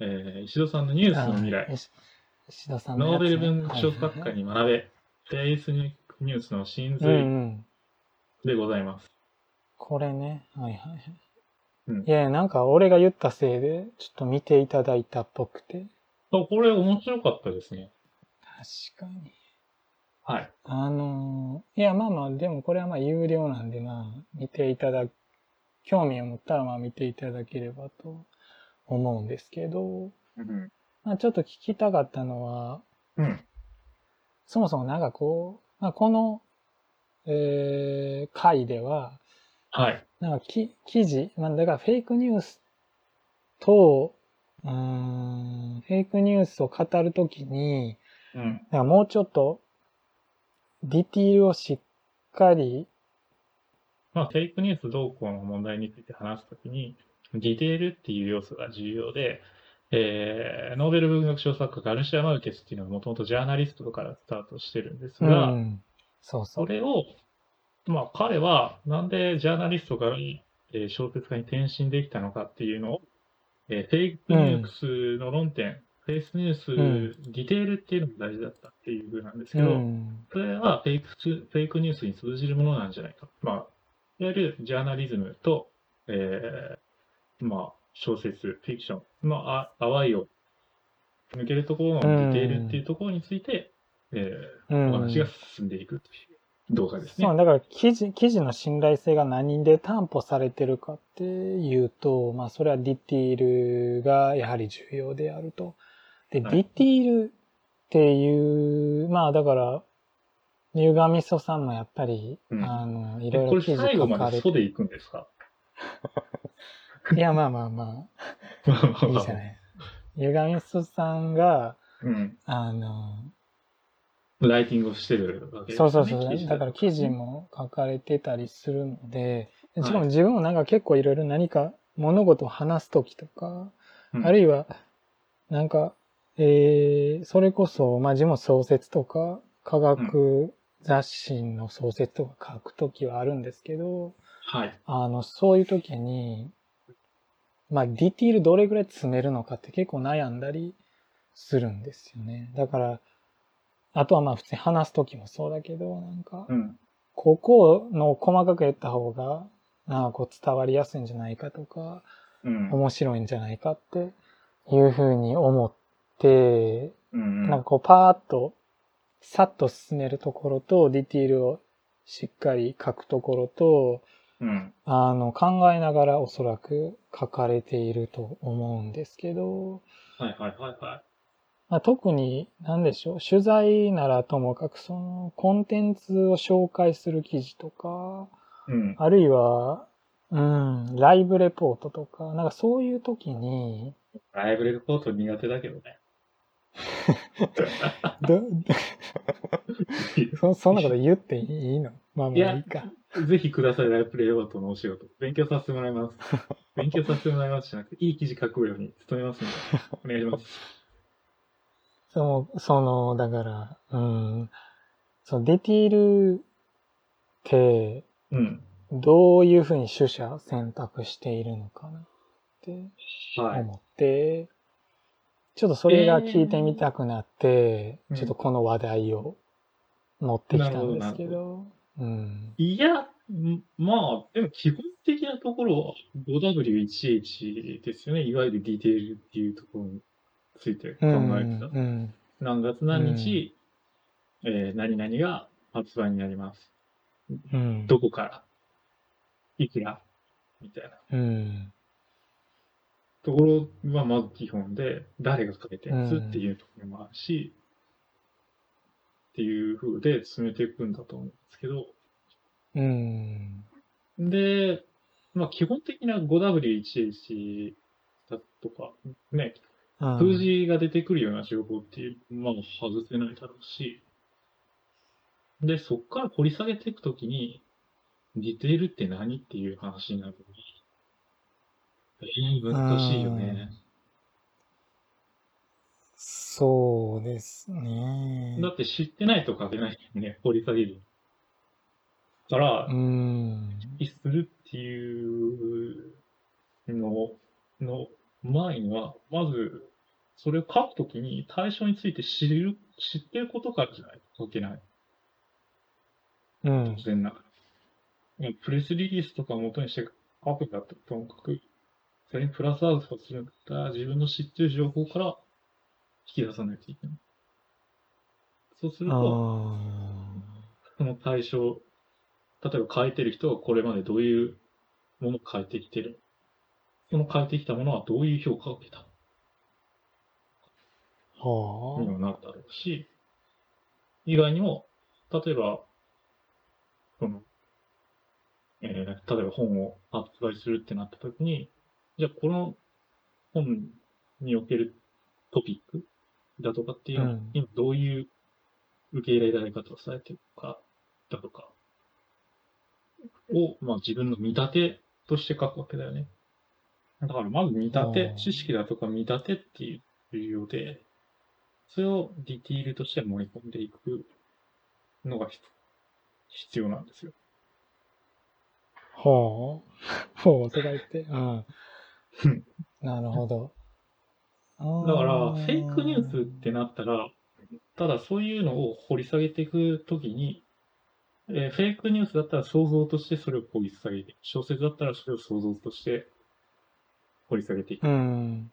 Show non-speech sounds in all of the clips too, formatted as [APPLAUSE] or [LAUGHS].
えー石戸さんのニュースの未来あ、石石田さんのノーベル文学賞作家に学べ、フェイスニュースの真髄うん。でございます。これね。はいはいはい。うんいやいや、なんか俺が言ったせいで、ちょっと見ていただいたっぽくて。あこれ面白かったですね。確かに。はい。あのーいや、まあまあ、でもこれはまあ有料なんで、まあ、見ていただ、興味を持ったらまあ見ていただければと思うんですけど、うん。まあちょっと聞きたかったのは、うん。そもそもなんかこう、まあこの、えー、回では、はい。なんかき記事、まあだからフェイクニュースと、うーん、フェイクニュースを語るときに、うん。なんかもうちょっと、ディティールをしっかり、まあ、フェイクニュース動向の問題について話すときに、ディテールっていう要素が重要で、えー、ノーベル文学賞作家ガルシア・マルケスっていうのはもともとジャーナリストからスタートしてるんですうが、ん、そうそ。そうれを、まあ彼はなんでジャーナリストから、えー小説家に転身できたのかっていうのを、えーフェイクニュースの論点、フェイスニュース、んディテールっていうのが大事だったっていう風なんですけうど、ん、それはフェイクスフェイクニュースに通じるものなんじゃないか。まあ、いわゆるジャーナリズムと、えー、まあ、小説、フィクションのあ淡いを抜けるところのディテールっていうところについて、えうー、おん。話が進んでいくという動画ですね。そう、だから記事、記事の信頼性が何で担保されてるかっていうと、まあそれはディティールがやはり重要であると。で、はいディティールっていう、まあだから、ニューガミソさんもやっぱり、うんあの、いえこれろいろ記事最後書かれて。まで素で行くんですか？いや、まあまあまあ、[LAUGHS] いいじゃない。ニューガミソさんが、うん。あの、ライティングをしてるわけですね。そうそうそう。だから記事も。も書かれてたりするので、はいしかも自分もなんか結構いろいろ何か物事を話すときとか、うんあるいは、なんか、えー、それこそ、まあ自分も創設とか、科学雑誌の創設とか書くときはあるんですけど、はい。あの、そういうときに、まあディティールどれぐらい詰めるのかって結構悩んだりするんですよね。だから、あとはまあ普通に話すときもそうだけど、なんか、うん。ここの細かく言った方が、なんかこう伝わりやすいんじゃないかとか、うん。面白いんじゃないかっていうふうに思って、うん。なんかこうパーッと、さっと進めるところと、ディティールをしっかり書くところと、うん。あの、考えながらおそらく書かれていると思うんですけど、はいはいはいはまあ、特に、なんでしょう、取材ならともかく、その、コンテンツを紹介する記事とか、い。うん。あるいは、うん、ライブレポートとか、なんかそういう時に、ライブレポート苦手だけどね。[LAUGHS] ど [LAUGHS] そそんなこと言っていいの？まあまいやあいいか。ぜひください、ライブレポートのお仕事。勉強させてもらいます。勉強させてもらいますじゃなくて、いい記事書くように努めますので、お願いします。その、その、だから、うん、そのディティールって、うん。どういうふうに取捨選択しているのかなってはい。思って、ちょっとそれが聞いてみたくなって、えーちょっとこの話題を持ってきたんですけど、うん。いや、んまあ、でも基本的なところは 5W1H ですよね。いわゆるディテールっていうところについて考えてた。うん。何月何日、えー何々が発売になります。うん。どこからいくらみたいなうん。ところはまず基本で、誰が書いてるんですっていうところもあるし、っていう風で進めていくんだと思うんですけど、うん。で、まあ基本的な 5W1H だとか、ね、うん数字が出てくるような情報っていう、まあ外せないだろうし、で、そこから掘り下げていくときに、ディテールって何っていう話になると、えー、難しいよね。そうですね。だって知ってないと書けないよね、掘り下げる。からう、ん。するっていうのの前には、まず、それを書くときに対象について知る、知ってることからじゃないと書けない。うん当。然な。プレスリリースとかを元にして書くんだったらともかく、それにプラスアウトするんだったら自分の知ってる情報から引き出さないといけない。そうするあと、ーその対象、例えば書いてる人がこれまでどういうものを書いてきてる。その書いてきたものはどういう評価を受けたはにもなるだろうし、以外にも、例えば、その、えー例えば本を発売するってなった時に、じゃあこの本におけるトピックだとかっていうのは、うん今どういう受け入れられ方をされてるか、だとか、を、まあ自分の見立てとして書くわけだよね。だからまず見立あてー、知識だとか見立てっていう重要で、それをディティールとして盛り込んでいくのが必必要なんですよ。あ。ほう。ほうとか言って。うんうん。なるほど。だから、フェイクニューススってなったら、ただそういうのを掘り下げていくときに、えーフェイクニュースだったら想像としてそれを掘り下げて。小説だったらそれを想像として掘り下げていく。うん。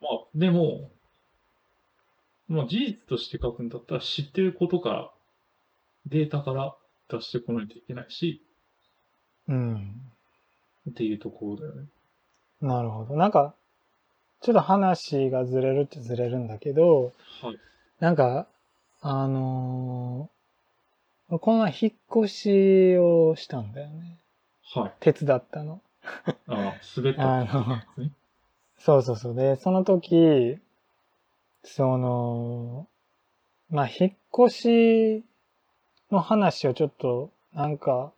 まあ、でも、まあ事実として書くんだったら知ってることから、データから出してこないといけないし、うん。っていうところだよね。なるほど。なんか、ちょっと話がずれるっちゃずれるんだけど、はい。なんか、あのーこの前引っ越しをしたんだよね。はい。手伝ったの。ああ、滑った。そうそうそう。で、その時、その、まあ、引っ越しの話をちょっと、なんか、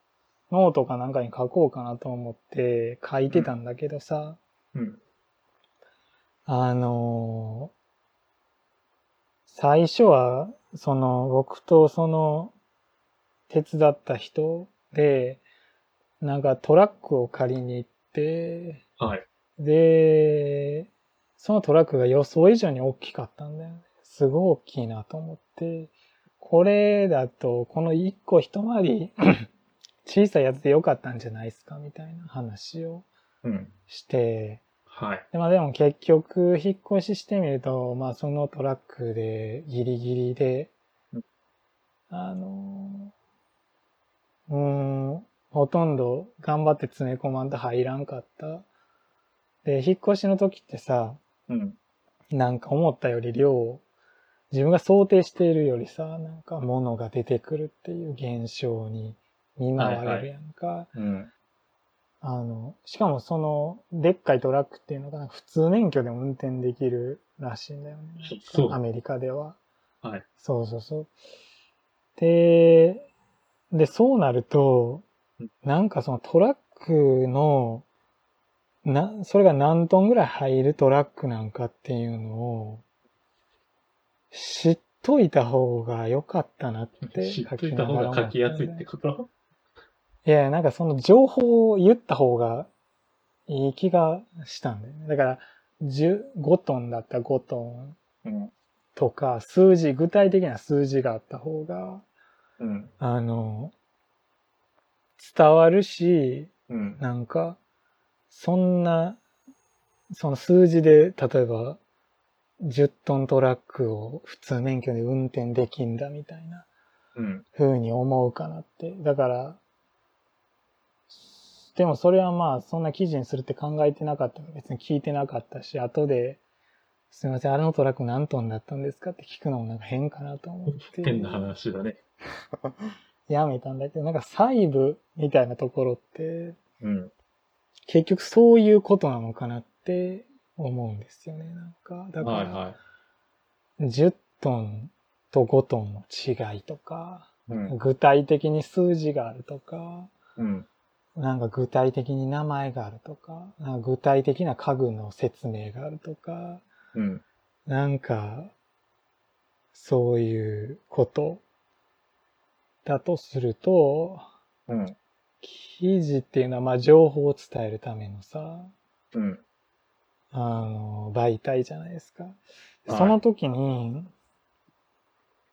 ノートかなんかに書こうかなと思って書いてたんだけどさ、うん。あの最初は、その、僕とその、手伝った人で、なんかトラックを借りに行って、はい。で、そのトラックが予想以上に大きかったんだよね。すごい大きいなと思って、これだと、この一個一回り [CLEARS THROAT] 小さいやつでよかったんじゃないですかみたいな話をうん。して、はい。でまあでも結局引っ越ししてみると、まあそのトラックでギリギリでうん、あの、うーん、ほとんど頑張って詰め込まんと入らんかった。で、引っ越しの時ってさ、うん。なんか思ったより量、自分が想定しているよりさ、なんか物が出てくるっていう現象に見舞われるやんか。うん。あの、しかもその、でっかいトラックっていうのが、普通免許でも運転できるらしいんだよね。そうアメリカでは。はい。そうそうそう。で、で、そうなるとうん、なんかそのトラックの、な、それが何トンぐらい入るトラックなんかっていうのを、知っといた方が良かったなって [LAUGHS] 知っ書といた方きながら思ったが書きやすいってこと？いや、なんかその情報を言った方がいい気がしたんだよね。だから、10 5トンだったら5トンうん。とか、数字、具体的な数字があった方が、うん。あの、伝わるし、うん。なんか、そんな、その数字で、例えば、10トントラックを普通免許で運転できんだみたいなうん。風に思うかなって。だから、でもそれはまあ、そんな記事にするって考えてなかったから別に聞いてなかったし、後で、すみません、あれのトラック何トンだったんですかって聞くのもなんか変かなと思って。変な話だね。[LAUGHS] やめたんだけど、なんか細部みたいなところって、うん。結局そういうことなのかなって思うんですよね、なんか。だから、はいは10トンと5トンの違いとか、い。うん。具体的に数字があるとか、うん。なんか具体的に名前があるとか、か具体的な家具の説明があるとか、うん。なんか、そういうことだとすると、うん。記事っていうのはまあ情報を伝えるためのさ、うん。あの、媒体じゃないですか。はいその時に、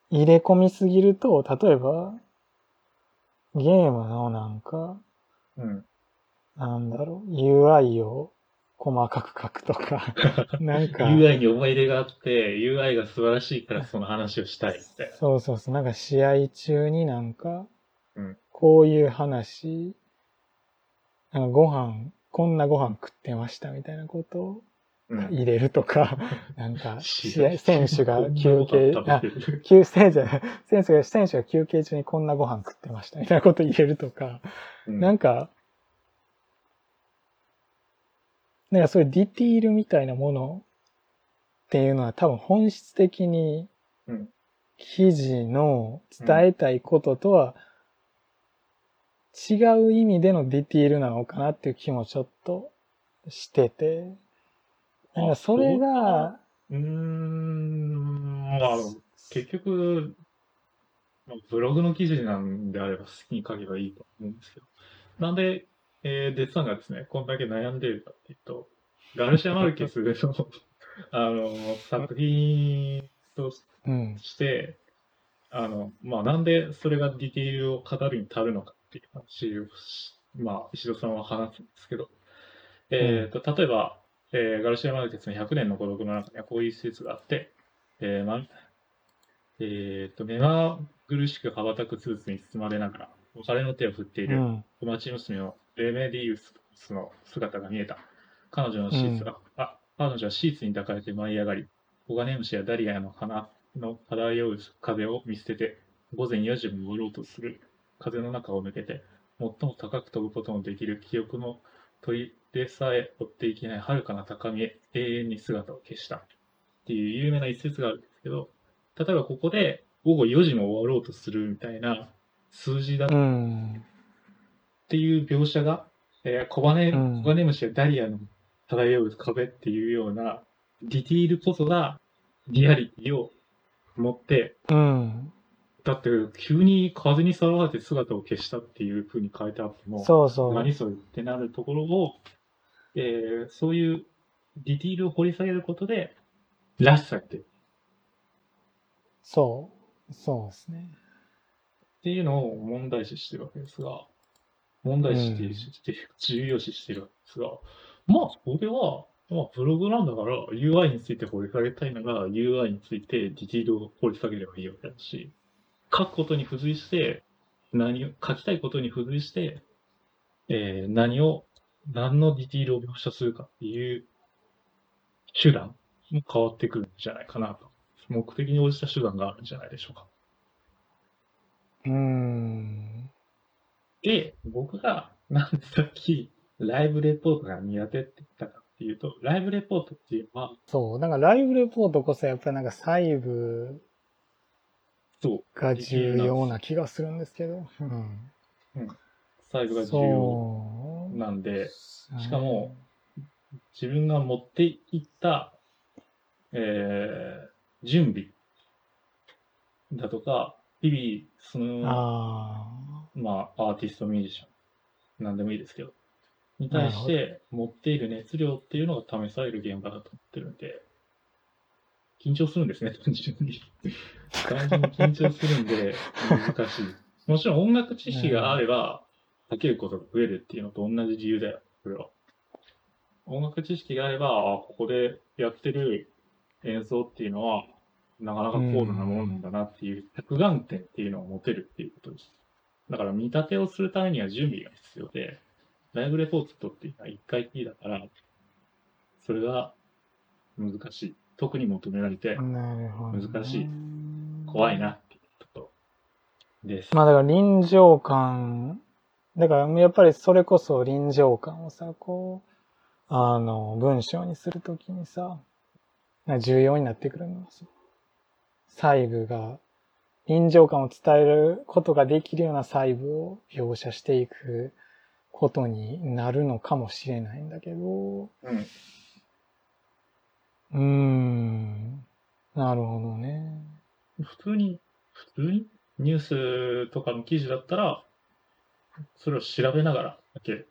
入れ込みすぎると、例えば、ゲームのなんか、うん。なんだろう、UI を細かく書くとか、[LAUGHS] なんか、UI に思い入れがあって、UI が素晴らしいからその話をしたいみたいな。そうそうそう、なんか試合中になんかうん、こういう話、なんかご飯、こんなご飯食ってましたみたいなことをうん。入れるとか、[LAUGHS] なんか、試試合、選手が休憩、あ、休憩じゃない、選手が、選手が休憩中にこんなご飯食ってましたみたいなこと入れるとか、うん。なんか、なんかそういうディティールみたいなものっていうのは多分本質的にうん。記事の伝えたいこととは違う意味でのディティールなのかなっていう気もちょっとしてて、なんかそれが、うーん、まあ、結局、ブログの記事なんであれば好きに書けばいいと思うんですけど。なんで、えーデッサンがですね、こんだけ悩んでるかっていうと、ガルシア・マルケスの、[LAUGHS] あの、作品とうん、して、あの、まあ、なんでそれがディティールを語るに足るのかっていう話を、まあ、石戸さんは話すんですけど、えっ、と、例えば、えーガルシア・マルケスの100年の孤独の中にはこういう施設があって、えーま、えっ、と、目まぐるしく羽ばたくスーツに包まれながら、別れの手を振っていうるん、小町娘のレメディウスの姿が見えた。彼女のシーツが、あ、彼女はシーツに抱かれて舞い上がり、コガネムシやダリアの花の漂う風を見捨てて、午前4時に戻ろうとする。風の中を抜けて、最も高く飛ぶことのできる記憶の鳥でさえ追っていけない遥かな高みへ永遠に姿を消した。っていう有名な一節があるんですけど、例えばここで午後4時も終わろうとするみたいな数字だうん、っていう描写が、えー、コバネ、うん。コガネムシやダリアの漂う壁っていうようなディティールこそがリアリティを持って、うん、だって急に風にさらわれて姿を消したっていう風に書いてあっても、そうそう。何それってなるところを、えーそういうディティールを掘り下げることで、らしさってっそう。そうですね。ていうのを問題視してるわけですが、問題視してるして、重要視してるわけですが、まあ、それは、まあ、ブログなんだから、UI について掘り下げたいなら、UI についてディティールを掘り下げればいいわけだし、書くことに付随して、何を、書きたいことに付随して、えー何を、何のディティールを描写するかっていう手段も変わってくるんじゃないかなと。目的に応じた手段があるんじゃないでしょうか。うん。で、僕が、なんでさっき、ライブレポートが苦手って言ったかっていうと、ライブレポートっていうのは、そう。だからライブレポートこそやっぱりなんか細部が重要な気がするんですけど。うん。サイズが重要。なんで、しかも、自分が持っていった、えー、準備だとか、日々、その、あまあ、アーティスト、ミュージシャン、なんでもいいですけど、に対して持っている熱量っていうのが試される現場だと思ってるんで、緊張するんですね、[LAUGHS] 単純に。単純に緊張するんで、難しい。もちろん音楽知識があれば、書けることが増えるっていうのと同じ理由だよ、これは。音楽知識があれば、ここでやってる演奏っていうのは、なかなか高度なものなんだなっていう、着眼点っていうのを持てるっていうことです。だから見立てをするためには準備が必要で、ライブレポートっていうのは一回きりだから、それが難しい。特に求められて。難しい怖いな。っていうことです。まあだから臨場感、だからやっぱりそれこそ臨場感をさ、こう、あの、文章にするときにさ、重要になってくるのはそう細部が、臨場感を伝えることができるような細部を描写していくことになるのかもしれないんだけど、うん。うーん、なるほどね。普通に、普通に？ニュースとかの記事だったら、それを調べながらだけ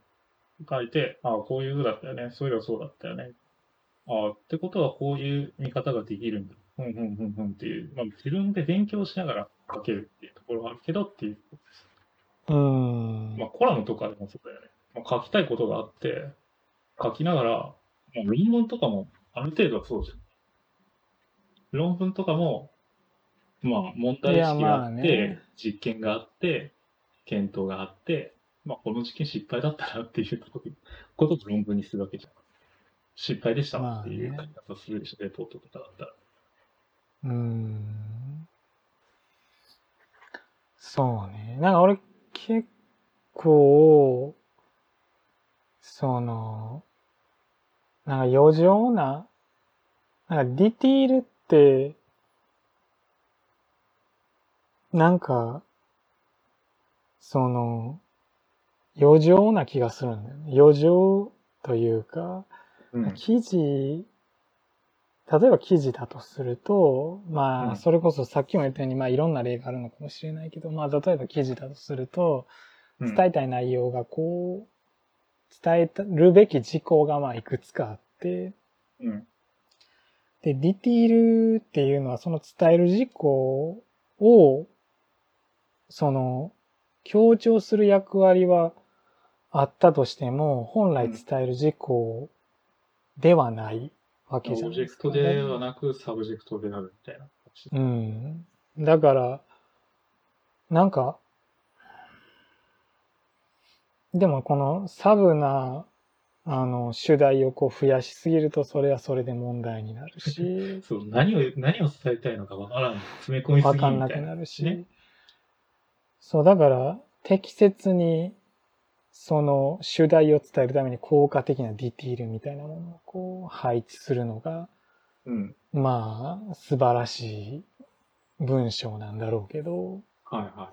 書いて、ああ、こういう風だったよね。そういえばそうだったよね。あってことはこういう見方ができるんだ。ふんふんふんふんっていう、まあ、自分で勉強しながら書けるっていうところはあるけどっていうことです。うーん。まあ、コラムとかでもそうだよね。まあ、書きたいことがあって、書きながら、まあ、論文とかもある程度はそうじゃん。論文とかも、まあ、問題意識があって、ね実験があって、検討があって、まあ、この実験失敗だったなっていうことを論文にするわけじゃん。失敗でしたっていう書き方するでしょ、レポートとかだったら。うーん。そうね。なんか俺結構、その、なんか余剰な、なんかディティールって、なんか、その、余剰な気がするんだよね。余剰というか、うん。記事、例えば記事だとすると、まうんあ、それこそさっきも言ったように、まあ、いろんな例があるのかもしれないけど、まあ、例えば記事だとすると、うん伝えたい内容がこう、伝えるべき事項がまあ、いくつかあって、うん。で、ディティールっていうのは、その伝える事項を、その、強調する役割はあったとしても、本来伝える事項ではないわけじゃないですか、オブジェクトではなく、サブジェクトであるみたいな。うん。だから、なんか、でもこのサブな、あの、主題をこう増やしすぎると、それはそれで問題になるし、[LAUGHS] そう、何を、何を伝えたいのかわからん。詰め込みすぎわみたいな。かんなくなるし、ねそう、だから、適切に、その主題を伝えるために効果的なディティールみたいなものをこう配置するのが、うん。まあ、素晴らしい文章なんだろうけど、はいは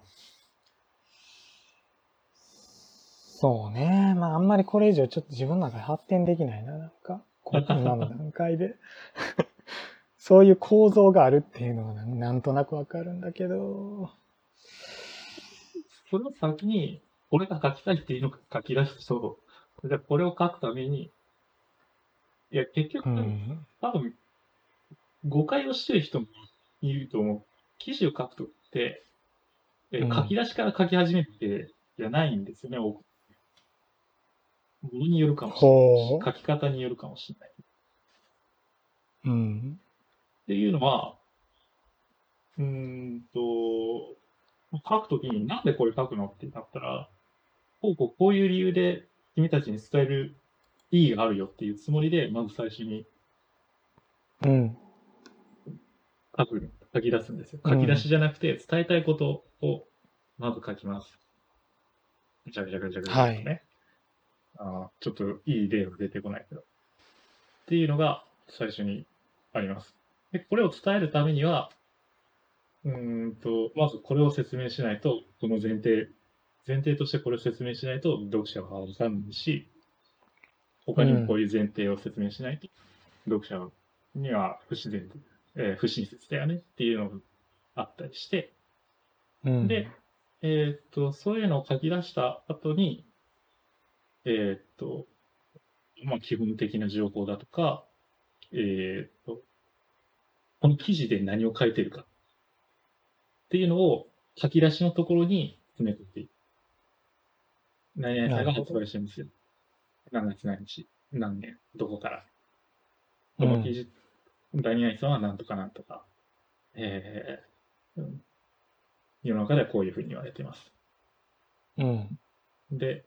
そうね。まあ、あんまりこれ以上ちょっと自分の中で発展できないな、なんか。こ今の段階で。[LAUGHS] そういう構造があるっていうのはななんとなくわかるんだけど。い。それを先に、俺が書きたいっていうのを書き出すと、じゃあこれを書くために、いや、結局、うん。多分、誤解をしてる人もいると思う。記事を書くときって、えうん書き出しから書き始めてじゃないんですよね、多く。ものによるかもしれない書き方によるかもしれない。うん。っていうのは、うーんと、書くときになんでこれ書くのってなったら、こうこうこういう理由で君たちに伝える意義があるよっていうつもりで、まず最初にうん。書く、書き出すんですよ。うん書き出しじゃなくて、伝えたいことをまず書きます。じゃぐじゃぐじゃぐじゃぐね。あーちょっといい例が出てこないけど。っていうのが最初にあります。で、これを伝えるためには、うーんと、まずこれを説明しないと、この前提、前提としてこれを説明しないと読者はわかんないし、他にもこういう前提を説明しないと、読者には不自然、えー不親切だよねっていうのがあったりして、うん。で、えーっと、そういうのを書き出した後に、えーっと、まあ、基本的な情報だとか、えーっと、この記事で何を書いてるかっていうのを書き出しのところに詰め込んでいく。何々さんが発売してるんですよ。何月何日、何年、どこから。この記事、何々さんは何とか何とか、えーうん世の中ではこういうふうに言われています。うん。で、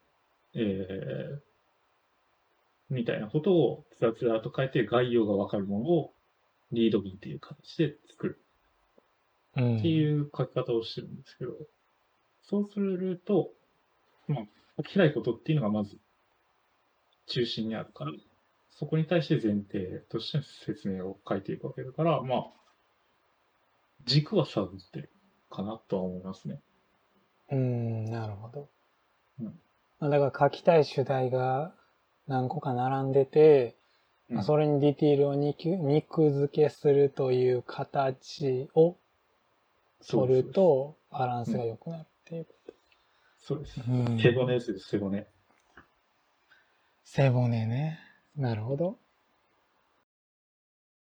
えー、みたいなことをつらつらと書いて概要がわかるものをリード文っていう形で作るうん。っていう書き方をしてるんですけど、そうすると、まあ、書きたいことっていうのがまず中心にあるから、そこに対して前提として説明を書いていくわけだから、まあ、軸は探ってるかなとは思いますね。うん、なるほど。うんまあだから書きたい主題が何個か並んでて、まあそれにディティールを肉肉付けするという形を取るとバランスが良くなるっていうこそうです。背骨ですよ、背骨。背骨ね。なるほど。